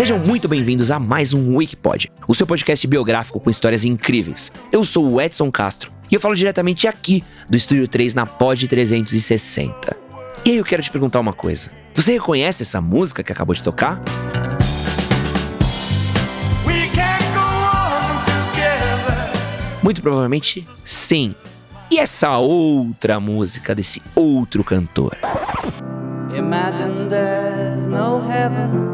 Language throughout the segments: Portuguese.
Sejam muito bem-vindos a mais um Wikipod, o seu podcast biográfico com histórias incríveis. Eu sou o Edson Castro e eu falo diretamente aqui do Estúdio 3 na Pod 360. E aí eu quero te perguntar uma coisa. Você reconhece essa música que acabou de tocar? Muito provavelmente sim. E essa outra música desse outro cantor? Imagine there's no heaven.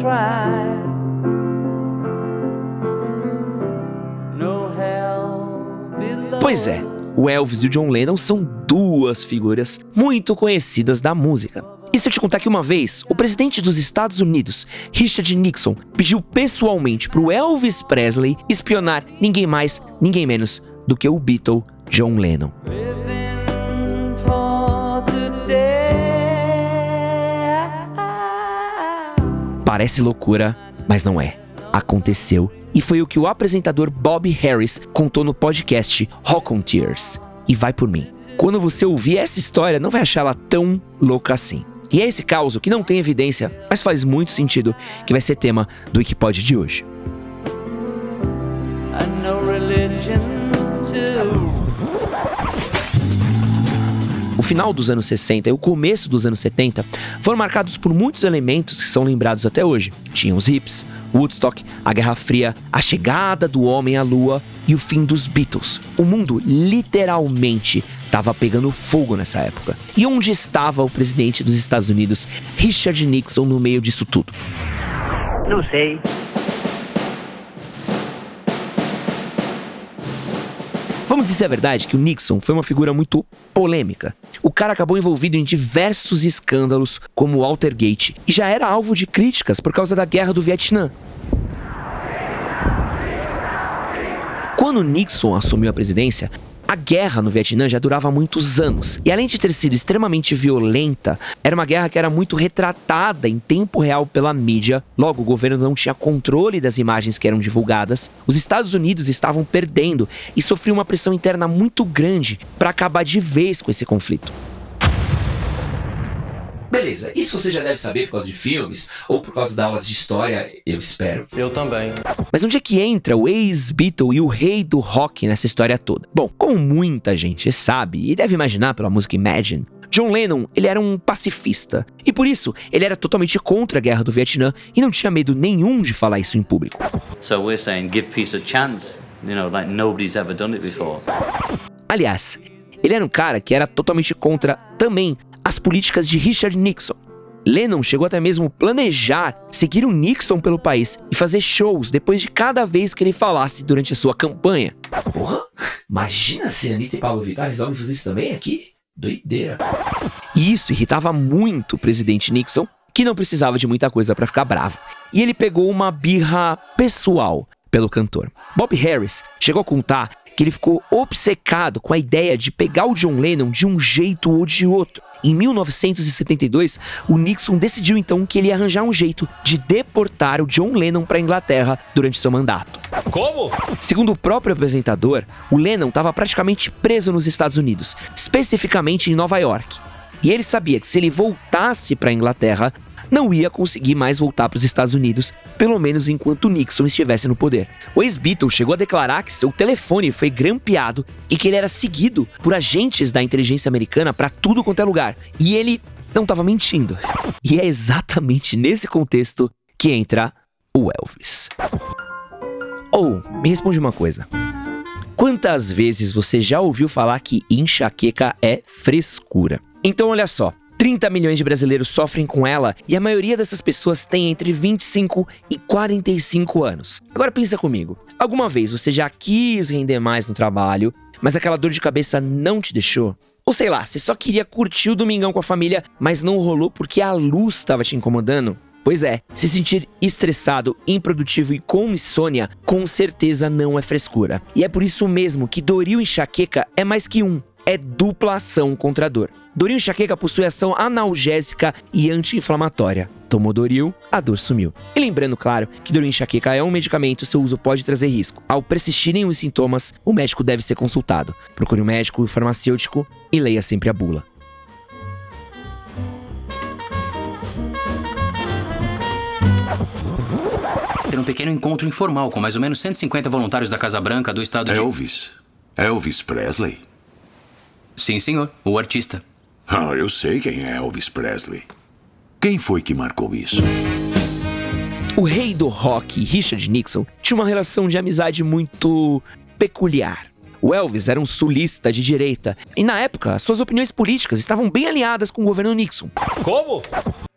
Try. Pois é, o Elvis e o John Lennon são duas figuras muito conhecidas da música. E se eu te contar que uma vez, o presidente dos Estados Unidos, Richard Nixon, pediu pessoalmente para o Elvis Presley espionar ninguém mais, ninguém menos do que o Beatle John Lennon. Parece loucura, mas não é. Aconteceu e foi o que o apresentador Bob Harris contou no podcast Rock on Tears. E vai por mim. Quando você ouvir essa história, não vai achar ela tão louca assim. E é esse caos que não tem evidência, mas faz muito sentido, que vai ser tema do Wikipod de hoje. O final dos anos 60 e o começo dos anos 70 foram marcados por muitos elementos que são lembrados até hoje. Tinha os hips, Woodstock, a Guerra Fria, a chegada do homem à lua e o fim dos Beatles. O mundo literalmente estava pegando fogo nessa época. E onde estava o presidente dos Estados Unidos, Richard Nixon, no meio disso tudo? Não sei. Vamos dizer a verdade que o Nixon foi uma figura muito polêmica. O cara acabou envolvido em diversos escândalos, como o Watergate, e já era alvo de críticas por causa da guerra do Vietnã. Quando Nixon assumiu a presidência, a guerra no Vietnã já durava muitos anos, e além de ter sido extremamente violenta, era uma guerra que era muito retratada em tempo real pela mídia. Logo, o governo não tinha controle das imagens que eram divulgadas. Os Estados Unidos estavam perdendo e sofriam uma pressão interna muito grande para acabar de vez com esse conflito. Beleza, isso você já deve saber por causa de filmes ou por causa das aulas de história, eu espero. Eu também. Mas onde é que entra o ex-Beatle e o rei do rock nessa história toda? Bom, como muita gente sabe e deve imaginar pela música Imagine, John Lennon, ele era um pacifista. E por isso, ele era totalmente contra a guerra do Vietnã e não tinha medo nenhum de falar isso em público. So we're saying give peace a chance, you know, like nobody's ever done it before. Aliás, ele era um cara que era totalmente contra também as políticas de Richard Nixon. Lennon chegou até mesmo planejar seguir o Nixon pelo país e fazer shows depois de cada vez que ele falasse durante a sua campanha. Porra, imagina se Anitta e Pablo Vittar resolvem fazer isso também aqui? Doideira. E isso irritava muito o presidente Nixon, que não precisava de muita coisa para ficar bravo. E ele pegou uma birra pessoal pelo cantor. Bob Harris chegou a contar que ele ficou obcecado com a ideia de pegar o John Lennon de um jeito ou de outro. Em 1972, o Nixon decidiu então que ele ia arranjar um jeito de deportar o John Lennon para a Inglaterra durante seu mandato. Como? Segundo o próprio apresentador, o Lennon estava praticamente preso nos Estados Unidos, especificamente em Nova York. E ele sabia que se ele voltasse para a Inglaterra, não ia conseguir mais voltar para os Estados Unidos, pelo menos enquanto Nixon estivesse no poder. O ex-Beatle chegou a declarar que seu telefone foi grampeado e que ele era seguido por agentes da inteligência americana para tudo quanto é lugar. E ele não estava mentindo. E é exatamente nesse contexto que entra o Elvis. Ou, oh, me responde uma coisa. Quantas vezes você já ouviu falar que enxaqueca é frescura? Então, olha só. 30 milhões de brasileiros sofrem com ela e a maioria dessas pessoas tem entre 25 e 45 anos. Agora pensa comigo. Alguma vez você já quis render mais no trabalho, mas aquela dor de cabeça não te deixou? Ou sei lá, você só queria curtir o domingão com a família, mas não rolou porque a luz estava te incomodando? Pois é, se sentir estressado, improdutivo e com insônia, com certeza não é frescura. E é por isso mesmo que Doril enxaqueca é mais que um, é dupla ação contra a dor. Doril enxaqueca possui ação analgésica e anti-inflamatória. Tomou Doril, a dor sumiu. E lembrando, claro, que Doril enxaqueca é um medicamento e seu uso pode trazer risco. Ao persistirem os sintomas, o médico deve ser consultado. Procure um médico e um farmacêutico e leia sempre a bula. Ter um pequeno encontro informal com mais ou menos 150 voluntários da Casa Branca do estado é de... Elvis. Elvis Presley. Sim, senhor. O artista. Ah, eu sei quem é Elvis Presley. Quem foi que marcou isso? O rei do rock, Richard Nixon, tinha uma relação de amizade muito peculiar. O Elvis era um sulista de direita e, na época, suas opiniões políticas estavam bem alinhadas com o governo Nixon. Como?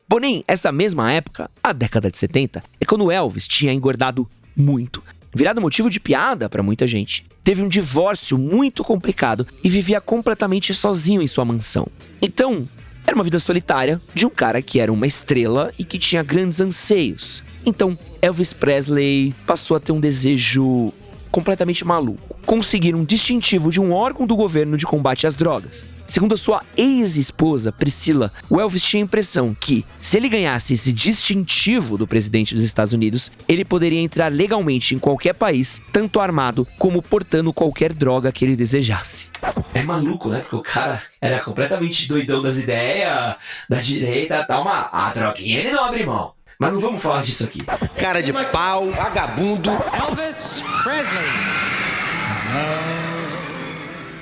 Porém, essa mesma época, a década de 70, é quando Elvis tinha engordado muito, virado motivo de piada para muita gente. Teve um divórcio muito complicado e vivia completamente sozinho em sua mansão. Então, era uma vida solitária de um cara que era uma estrela e que tinha grandes anseios. Então, Elvis Presley passou a ter um desejo completamente maluco: conseguir um distintivo de um órgão do governo de combate às drogas. Segundo a sua ex-esposa, Priscila, o Elvis tinha a impressão que, se ele ganhasse esse distintivo do presidente dos Estados Unidos, ele poderia entrar legalmente em qualquer país, tanto armado como portando qualquer droga que ele desejasse. É maluco, né? Porque o cara era completamente doidão das ideias, da direita, tá uma. A droguinha ele não abre mão. Mas não vamos falar disso aqui. Cara de pau, vagabundo. Elvis Presley.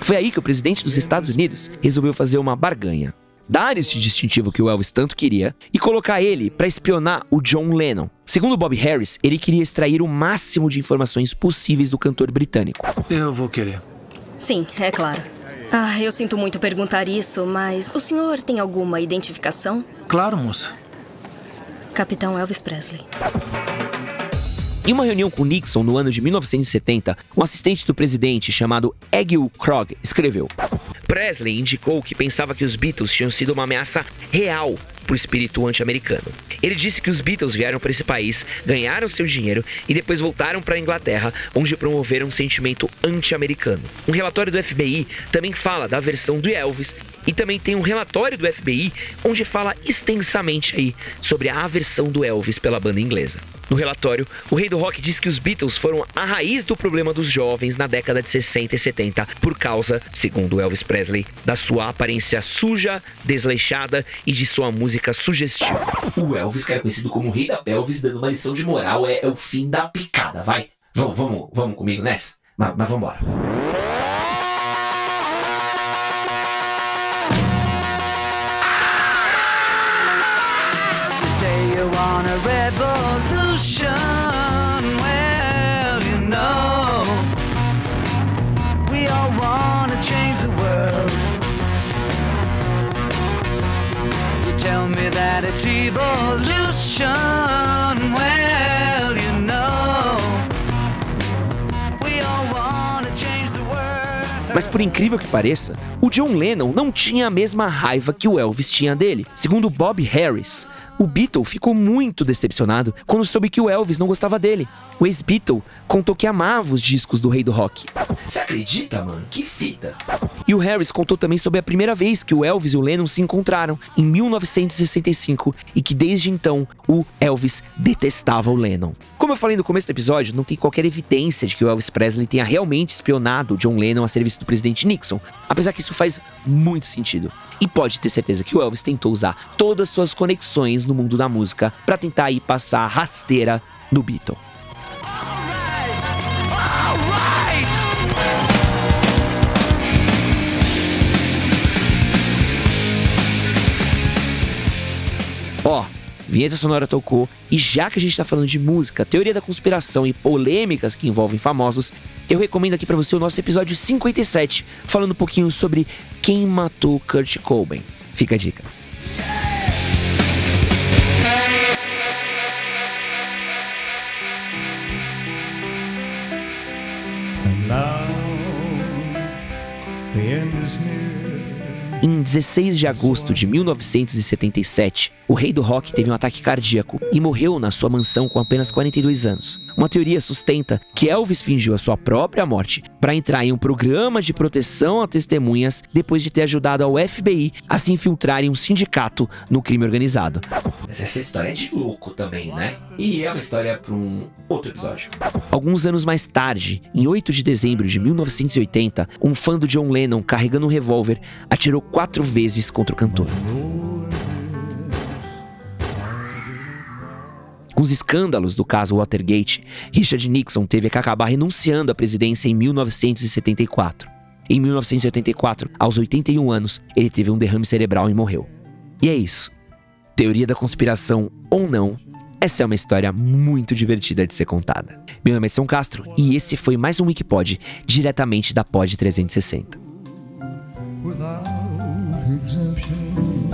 Foi aí que o presidente dos Estados Unidos resolveu fazer uma barganha. Dar esse distintivo que o Elvis tanto queria e colocar ele para espionar o John Lennon. Segundo Bob Harris, ele queria extrair o máximo de informações possíveis do cantor britânico. Eu vou querer. Sim, é claro. Ah, eu sinto muito perguntar isso, mas o senhor tem alguma identificação? Claro, moça. Capitão Elvis Presley. Em uma reunião com Nixon no ano de 1970, um assistente do presidente chamado Egil Krog escreveu: Presley indicou que pensava que os Beatles tinham sido uma ameaça real o espírito anti-americano. Ele disse que os Beatles vieram para esse país, ganharam seu dinheiro e depois voltaram para a Inglaterra, onde promoveram um sentimento anti-americano. Um relatório do FBI também fala da versão do Elvis e também tem um relatório do FBI onde fala extensamente aí sobre a aversão do Elvis pela banda inglesa. No relatório, o rei do rock diz que os Beatles foram a raiz do problema dos jovens na década de 60 e 70 por causa, segundo Elvis Presley, da sua aparência suja, desleixada e de sua música sugestiva. O Elvis, que era conhecido como rei da pelvis, dando uma lição de moral, é, é o fim da picada, vai. Vamos, vamos, vamos comigo nessa? Mas, mas vambora. It's evolution. Well, you know, we all want to change the world. Mas por incrível que pareça, o John Lennon não tinha a mesma raiva que o Elvis tinha dele. Segundo Bob Harris, o Beatle ficou muito decepcionado quando soube que o Elvis não gostava dele. O ex-Beatle contou que amava os discos do rei do rock. Você acredita, mano? Que fita! E o Harris contou também sobre a primeira vez que o Elvis e o Lennon se encontraram, em 1965, e que desde então o Elvis detestava o Lennon. Como eu falei no começo do episódio, não tem qualquer evidência de que o Elvis Presley tenha realmente espionado John Lennon a serviço do presidente Nixon, apesar que isso faz muito sentido. E pode ter certeza que o Elvis tentou usar todas suas conexões no mundo da música para tentar aí passar rasteira no Beatle. Vinheta sonora tocou, e já que a gente tá falando de música, teoria da conspiração e polêmicas que envolvem famosos, eu recomendo aqui para você o nosso episódio 57, falando um pouquinho sobre quem matou Kurt Cobain. Fica a dica. Em 16 de agosto de 1977, o rei do rock teve um ataque cardíaco e morreu na sua mansão com apenas 42 anos. Uma teoria sustenta que Elvis fingiu a sua própria morte para entrar em um programa de proteção a testemunhas depois de ter ajudado ao FBI a se infiltrar em um sindicato no crime organizado. Essa história é de louco também, né? E é uma história para um outro episódio. Alguns anos mais tarde, em 8 de dezembro de 1980, um fã do John Lennon carregando um revólver atirou quatro vezes contra o cantor. Com os escândalos do caso Watergate, Richard Nixon teve que acabar renunciando à presidência em 1974. Em 1984, aos 81 anos, ele teve um derrame cerebral e morreu. E é isso. Teoria da conspiração ou não, essa é uma história muito divertida de ser contada. Meu nome é São Castro e esse foi mais um Wikipod diretamente da Pod 360. without exemption.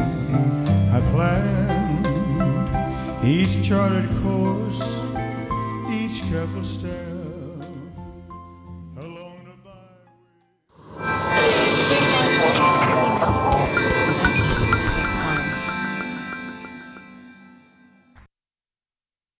I planned each charted course, each careful step.